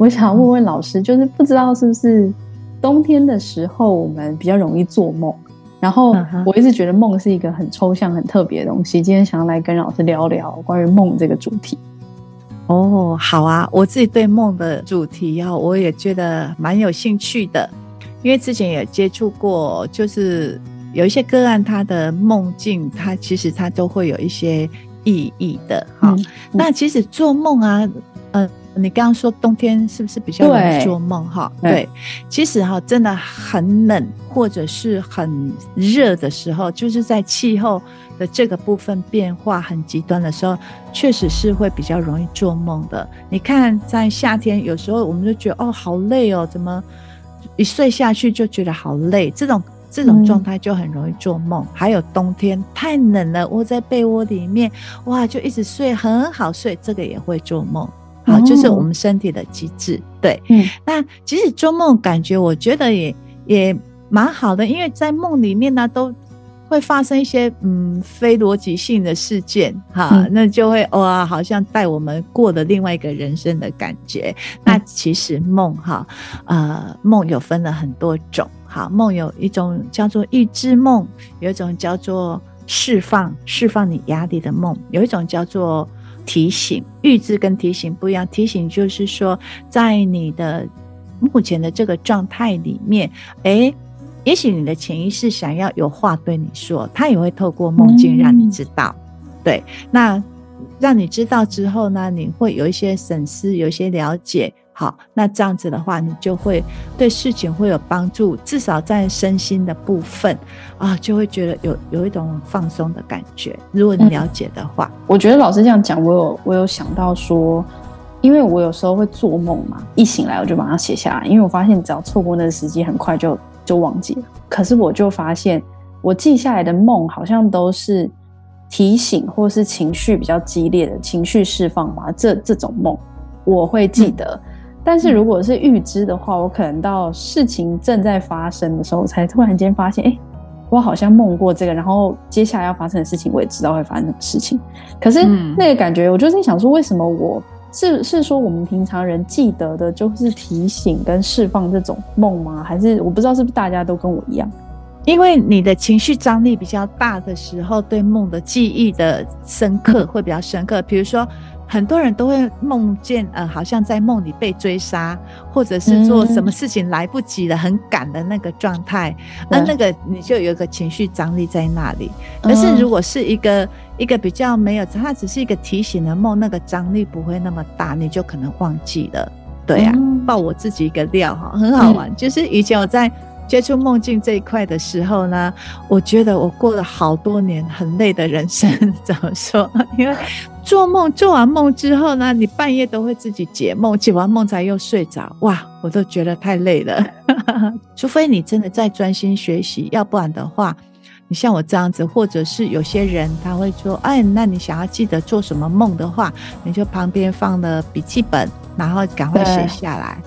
我想问问老师，就是不知道是不是冬天的时候我们比较容易做梦，然后我一直觉得梦是一个很抽象、很特别的东西。今天想要来跟老师聊聊关于梦这个主题。哦，好啊，我自己对梦的主题啊，我也觉得蛮有兴趣的，因为之前也接触过，就是有一些个案，他的梦境，他其实他都会有一些意义的。哈、嗯，那其实做梦啊，嗯、呃。你刚刚说冬天是不是比较容易做梦？哈，对，其实哈，真的很冷或者是很热的时候，就是在气候的这个部分变化很极端的时候，确实是会比较容易做梦的。你看，在夏天有时候我们就觉得哦，好累哦，怎么一睡下去就觉得好累？这种这种状态就很容易做梦。嗯。还有冬天太冷了，窝在被窝里面，哇，就一直睡很好睡，这个也会做梦。好，就是我们身体的机制，哦、对。嗯，那其实做梦感觉，我觉得也也蛮好的，因为在梦里面呢，都会发生一些嗯非逻辑性的事件，哈，嗯、那就会哇，好像带我们过了另外一个人生的感觉。嗯、那其实梦哈，呃，梦有分了很多种，哈，梦有一种叫做预知梦，有一种叫做释放释放你压力的梦，有一种叫做。提醒、预知跟提醒不一样。提醒就是说，在你的目前的这个状态里面，诶，也许你的潜意识想要有话对你说，他也会透过梦境让你知道。嗯、对，那让你知道之后呢，你会有一些省思，有一些了解。好，那这样子的话，你就会对事情会有帮助，至少在身心的部分啊，就会觉得有有一种放松的感觉。如果你了解的话，嗯、我觉得老师这样讲，我有我有想到说，因为我有时候会做梦嘛，一醒来我就把它写下来，因为我发现只要错过那个时机，很快就就忘记了。可是我就发现，我记下来的梦好像都是提醒或是情绪比较激烈的情绪释放嘛，这这种梦我会记得。嗯但是如果是预知的话，我可能到事情正在发生的时候，才突然间发现，哎、欸，我好像梦过这个，然后接下来要发生的事情，我也知道会发生什么事情。可是那个感觉，我就在想说，为什么我是是说我们平常人记得的，就是提醒跟释放这种梦吗？还是我不知道是不是大家都跟我一样？因为你的情绪张力比较大的时候，对梦的记忆的深刻会比较深刻。比如说。很多人都会梦见，呃，好像在梦里被追杀，或者是做什么事情来不及了，嗯、很赶的那个状态，那那个你就有一个情绪张力在那里。可是如果是一个一个比较没有，它只是一个提醒的梦，那个张力不会那么大，你就可能忘记了。对呀、啊，爆我自己一个料哈，很好玩。就是以前我在。接触梦境这一块的时候呢，我觉得我过了好多年很累的人生。怎么说？因为做梦做完梦之后呢，你半夜都会自己解梦，解完梦才又睡着。哇，我都觉得太累了。除非你真的在专心学习，要不然的话，你像我这样子，或者是有些人他会说：“哎，那你想要记得做什么梦的话，你就旁边放了笔记本，然后赶快写下来。”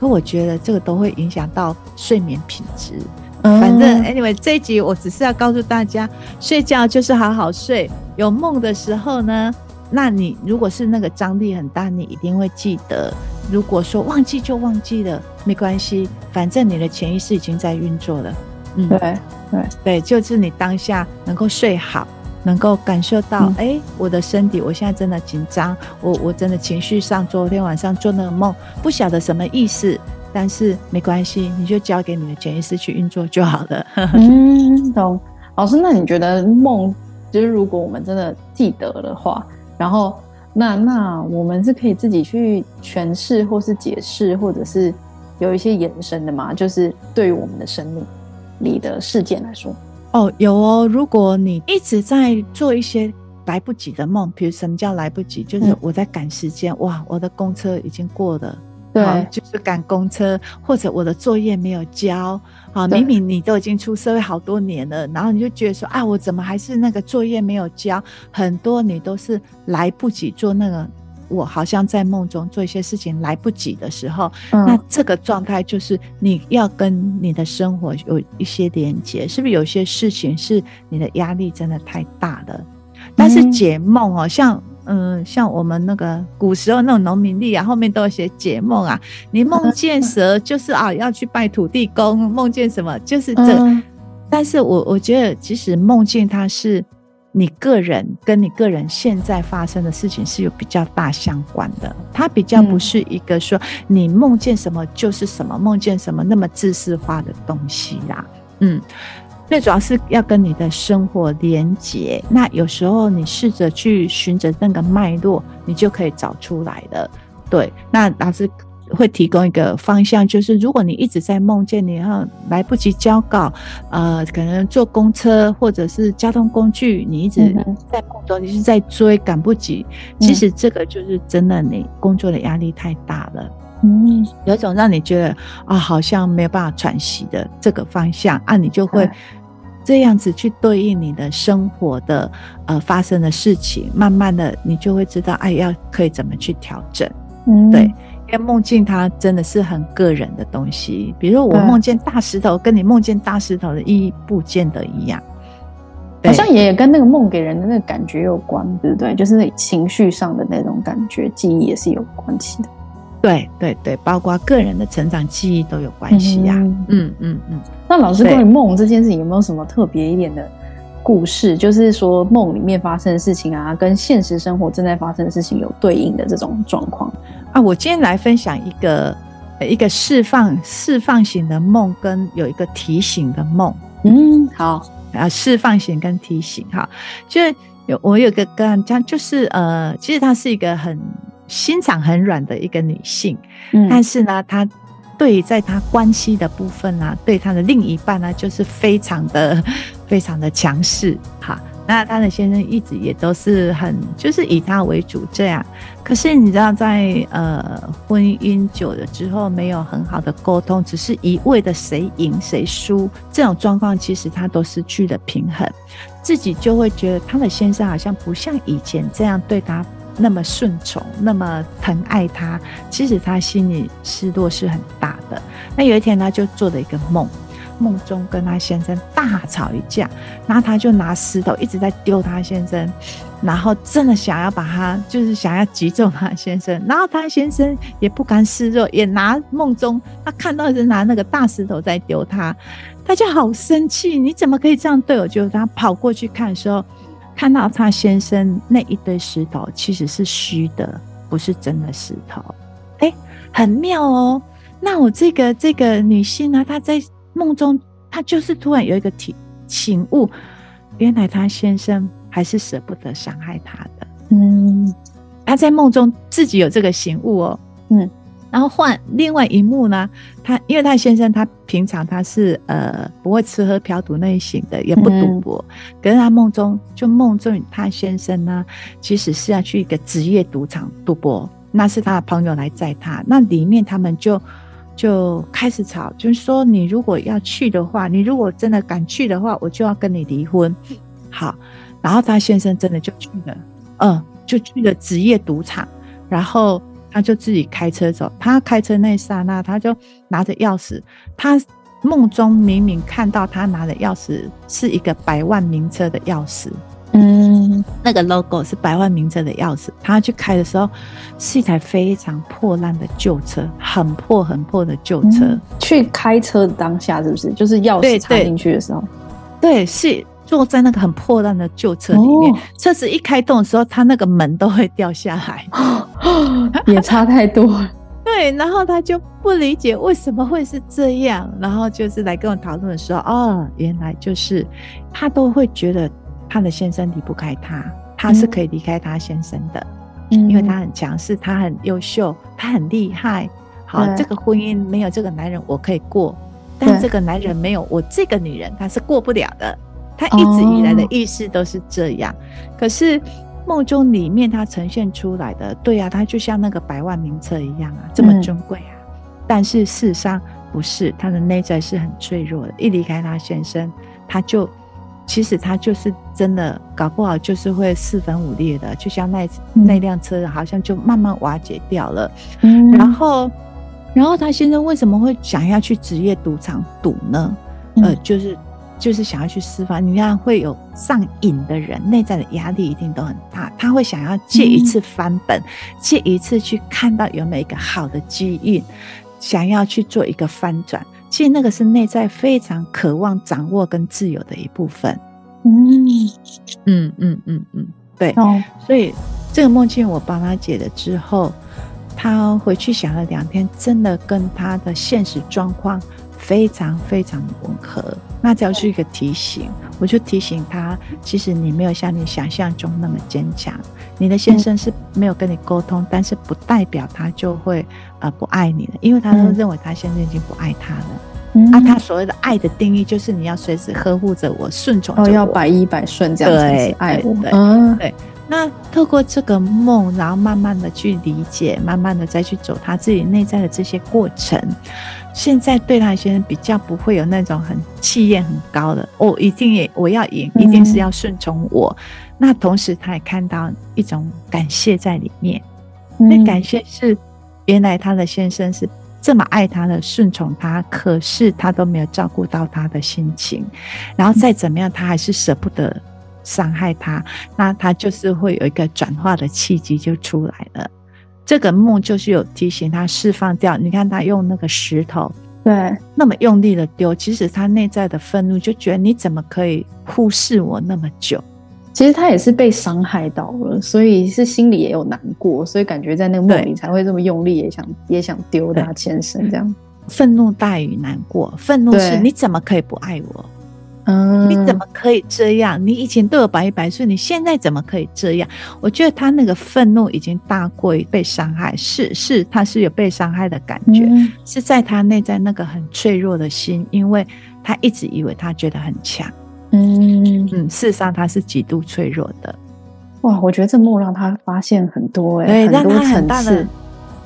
可我觉得这个都会影响到睡眠品质。反正 anyway，这一集我只是要告诉大家，睡觉就是好好睡。有梦的时候呢，那你如果是那个张力很大，你一定会记得。如果说忘记就忘记了，没关系，反正你的潜意识已经在运作了。嗯，对对对，就是你当下能够睡好。能够感受到，哎、嗯欸，我的身体，我现在真的紧张，我我真的情绪上，昨天晚上做那个梦，不晓得什么意思，但是没关系，你就交给你的潜意识去运作就好了。嗯，懂。老师，那你觉得梦，就是如果我们真的记得的话，然后那那我们是可以自己去诠释，或是解释，或者是有一些延伸的嘛？就是对于我们的生命里的事件来说。哦，有哦。如果你一直在做一些来不及的梦，比如什么叫来不及？就是我在赶时间，嗯、哇，我的公车已经过了，对，就是赶公车，或者我的作业没有交，啊，明明你都已经出社会好多年了，然后你就觉得说，啊，我怎么还是那个作业没有交？很多你都是来不及做那个我好像在梦中做一些事情来不及的时候，嗯、那这个状态就是你要跟你的生活有一些连接，是不是有些事情是你的压力真的太大了？但是解梦哦，像嗯，像我们那个古时候那种农民历啊，后面都有写解梦啊，你梦见蛇就是啊要去拜土地公，梦见什么就是这。嗯、但是我我觉得，其实梦见它是。你个人跟你个人现在发生的事情是有比较大相关的，它比较不是一个说你梦见什么就是什么，梦见什么那么自私化的东西啦。嗯，最主要是要跟你的生活连结。那有时候你试着去循着那个脉络，你就可以找出来了。对，那老师。会提供一个方向，就是如果你一直在梦见你要来不及交稿，呃，可能坐公车或者是交通工具，你一直在梦中，你是在追赶不及。其实这个就是真的，你工作的压力太大了。嗯，有一种让你觉得啊，好像没有办法喘息的这个方向啊，你就会这样子去对应你的生活的呃发生的事情，慢慢的你就会知道，哎，要可以怎么去调整。嗯，对。因为梦境它真的是很个人的东西，比如我梦见大石头，跟你梦见大石头的意义不见得一样，好像也跟那个梦给人的那个感觉有关，对不对？就是情绪上的那种感觉，记忆也是有关系的。对对对，包括个人的成长记忆都有关系呀。嗯嗯嗯嗯。那老师关于梦这件事情有没有什么特别一点的故事？就是说梦里面发生的事情啊，跟现实生活正在发生的事情有对应的这种状况。啊，我今天来分享一个一个释放释放型的梦，跟有一个提醒的梦。嗯，好，啊，释放型跟提醒，哈，就是有我有个个案，她就是呃，其实它是一个很心肠很软的一个女性，嗯，但是呢，她对于在她关系的部分呢，对她的另一半呢，就是非常的 非常的强势，哈。那她的先生一直也都是很，就是以她为主这样。可是你知道在，在呃婚姻久了之后，没有很好的沟通，只是一味的谁赢谁输这种状况，其实她都失去了平衡，自己就会觉得她的先生好像不像以前这样对他那么顺从，那么疼爱他。其实他心里失落是很大的。那有一天，他就做了一个梦。梦中跟他先生大吵一架，然后他就拿石头一直在丢他先生，然后真的想要把他，就是想要击中他先生，然后他先生也不甘示弱，也拿梦中他看到是拿那个大石头在丢他，他就好生气，你怎么可以这样对我？就是他跑过去看的时候，看到他先生那一堆石头其实是虚的，不是真的石头，哎，很妙哦。那我这个这个女性呢，她在。梦中，她就是突然有一个体醒悟，原来她先生还是舍不得伤害她的。嗯，她在梦中自己有这个醒悟哦。嗯，然后换另外一幕呢，他因为他先生他平常他是呃不会吃喝嫖赌那一型的，也不赌博，嗯、可是他梦中就梦中他先生呢，其实是要去一个职业赌场赌博，那是他的朋友来载他，那里面他们就。就开始吵，就是说你如果要去的话，你如果真的敢去的话，我就要跟你离婚。好，然后他先生真的就去了，嗯，就去了职业赌场，然后他就自己开车走。他开车那一刹那，他就拿着钥匙。他梦中明明看到他拿的钥匙是一个百万名车的钥匙。嗯，那个 logo 是百万名车的钥匙。他去开的时候，是一台非常破烂的旧车，很破很破的旧车。嗯、去开车的当下是不是就是钥匙插进去的时候？对，对，是坐在那个很破烂的旧车里面。哦、车子一开动的时候，他那个门都会掉下来，也差太多。对，然后他就不理解为什么会是这样，然后就是来跟我讨论说，哦，原来就是他都会觉得。他的先生离不开他，他是可以离开他先生的，嗯、因为他很强势，他很优秀，他很厉害。好，这个婚姻没有这个男人我可以过，但这个男人没有我这个女人他是过不了的。他一直以来的意识都是这样，哦、可是梦中里面它呈现出来的，对啊，它就像那个百万名车一样啊，这么尊贵啊。嗯、但是事实上不是，他的内在是很脆弱的，一离开他先生，他就。其实他就是真的，搞不好就是会四分五裂的，就像那那辆车好像就慢慢瓦解掉了。嗯，然后，然后他先生为什么会想要去职业赌场赌呢？呃，就是。就是想要去释放，你看会有上瘾的人，内在的压力一定都很大。他会想要借一次翻本，借、嗯、一次去看到有没有一个好的机遇，想要去做一个翻转。其实那个是内在非常渴望掌握跟自由的一部分。嗯嗯嗯嗯嗯，对。哦、所以这个梦境我帮他解了之后，他回去想了两天，真的跟他的现实状况非常非常的吻合。那只要是一个提醒，我就提醒他，其实你没有像你想象中那么坚强。你的先生是没有跟你沟通，但是不代表他就会呃不爱你了，因为他都认为他现在已经不爱他了。嗯、啊，他所谓的爱的定义就是你要随时呵护着我，顺从着我，哦，要百依百顺这样才是爱我。对，嗯、对。那透过这个梦，然后慢慢的去理解，慢慢的再去走他自己内在的这些过程。现在对他先生比较不会有那种很气焰很高的，我、哦、一定也我要赢，一定是要顺从我。嗯、那同时他也看到一种感谢在里面，那、嗯、感谢是原来他的先生是这么爱他的，顺从他，可是他都没有照顾到他的心情，然后再怎么样，他还是舍不得伤害他，那他就是会有一个转化的契机就出来了。这个梦就是有提醒他释放掉。你看他用那个石头，对，那么用力的丢，其实他内在的愤怒就觉得你怎么可以忽视我那么久？其实他也是被伤害到了，所以是心里也有难过，所以感觉在那个梦里才会这么用力，也想也想丢他前身这样。愤怒大于难过，愤怒是你怎么可以不爱我？嗯，你怎么可以这样？你以前都有百依百顺，你现在怎么可以这样？我觉得他那个愤怒已经大过于被伤害，是是，他是有被伤害的感觉，嗯、是在他内在那个很脆弱的心，因为他一直以为他觉得很强，嗯嗯，事实上他是极度脆弱的。哇，我觉得这幕让他发现很多哎、欸，对很多层次。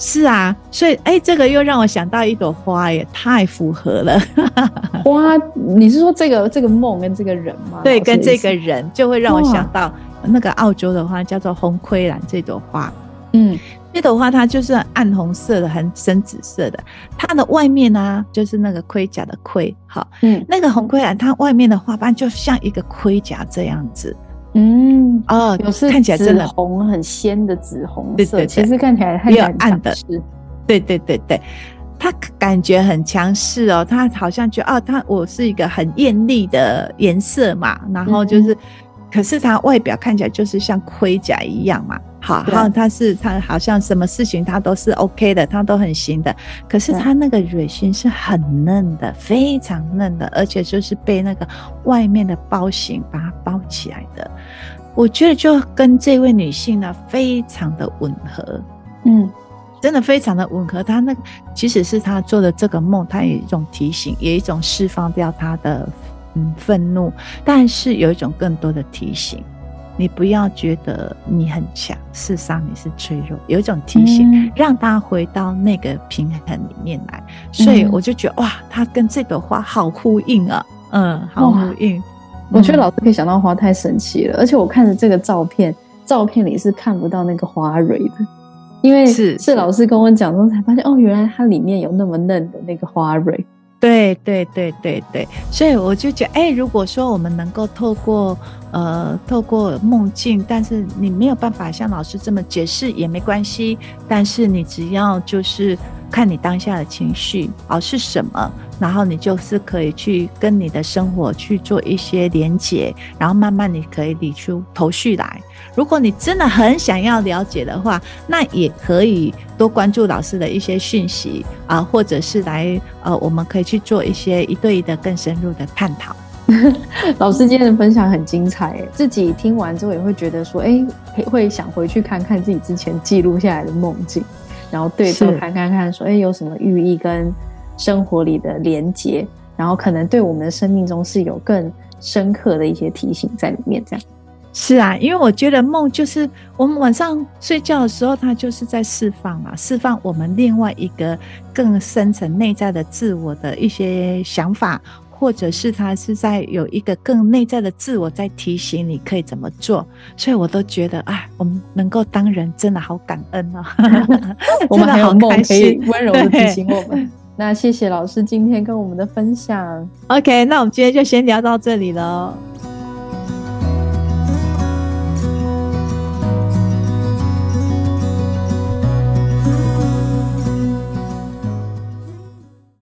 是啊，所以哎、欸，这个又让我想到一朵花，也太符合了。花，你是说这个这个梦跟这个人吗？对，跟这个人就会让我想到那个澳洲的花，叫做红盔兰这朵花。嗯，这朵花它就是暗红色的，很深紫色的。它的外面呢、啊，就是那个盔甲的盔。好，嗯，那个红盔兰它外面的花瓣就像一个盔甲这样子。嗯哦，有是看起来真的红，很鲜的紫红色，对对对，其实看起来很有暗的，对对对对，他感觉很强势哦，他好像觉得哦，他我是一个很艳丽的颜色嘛，然后就是，嗯、可是他外表看起来就是像盔甲一样嘛。好，然后他是他好像什么事情他都是 OK 的，他都很行的。可是他那个蕊心是很嫩的，非常嫩的，而且就是被那个外面的包型把它包起来的。我觉得就跟这位女性呢非常的吻合，嗯，真的非常的吻合。她那个其实是她做的这个梦，她有一种提醒，也有一种释放掉她的嗯愤怒，但是有一种更多的提醒。你不要觉得你很强，事实上你是脆弱。有一种提醒，嗯、让他回到那个平衡里面来。所以我就觉得、嗯、哇，他跟这朵花好呼应啊，嗯，好呼应。我觉得老师可以想到花太神奇了，而且我看着这个照片，照片里是看不到那个花蕊的，因为是是老师跟我讲之后才发现，哦，原来它里面有那么嫩的那个花蕊。对对对对。对，所以我就觉得，哎，如果说我们能够透过呃透过梦境，但是你没有办法像老师这么解释也没关系，但是你只要就是看你当下的情绪哦是什么，然后你就是可以去跟你的生活去做一些连结，然后慢慢你可以理出头绪来。如果你真的很想要了解的话，那也可以多关注老师的一些讯息啊，或者是来呃，我们可以去做一些一对一的更深入的探讨。老师今天的分享很精彩，自己听完之后也会觉得说，哎，会想回去看看自己之前记录下来的梦境，然后对照看看看，说，哎，有什么寓意跟生活里的连结，然后可能对我们的生命中是有更深刻的一些提醒在里面，这样。是啊，因为我觉得梦就是我们晚上睡觉的时候，它就是在释放啊，释放我们另外一个更深层内在的自我的一些想法，或者是他是在有一个更内在的自我在提醒你可以怎么做，所以我都觉得啊，我们能够当人真的好感恩哦，我们还有梦可以温柔的提醒我们。那谢谢老师今天跟我们的分享。OK，那我们今天就先聊到这里了。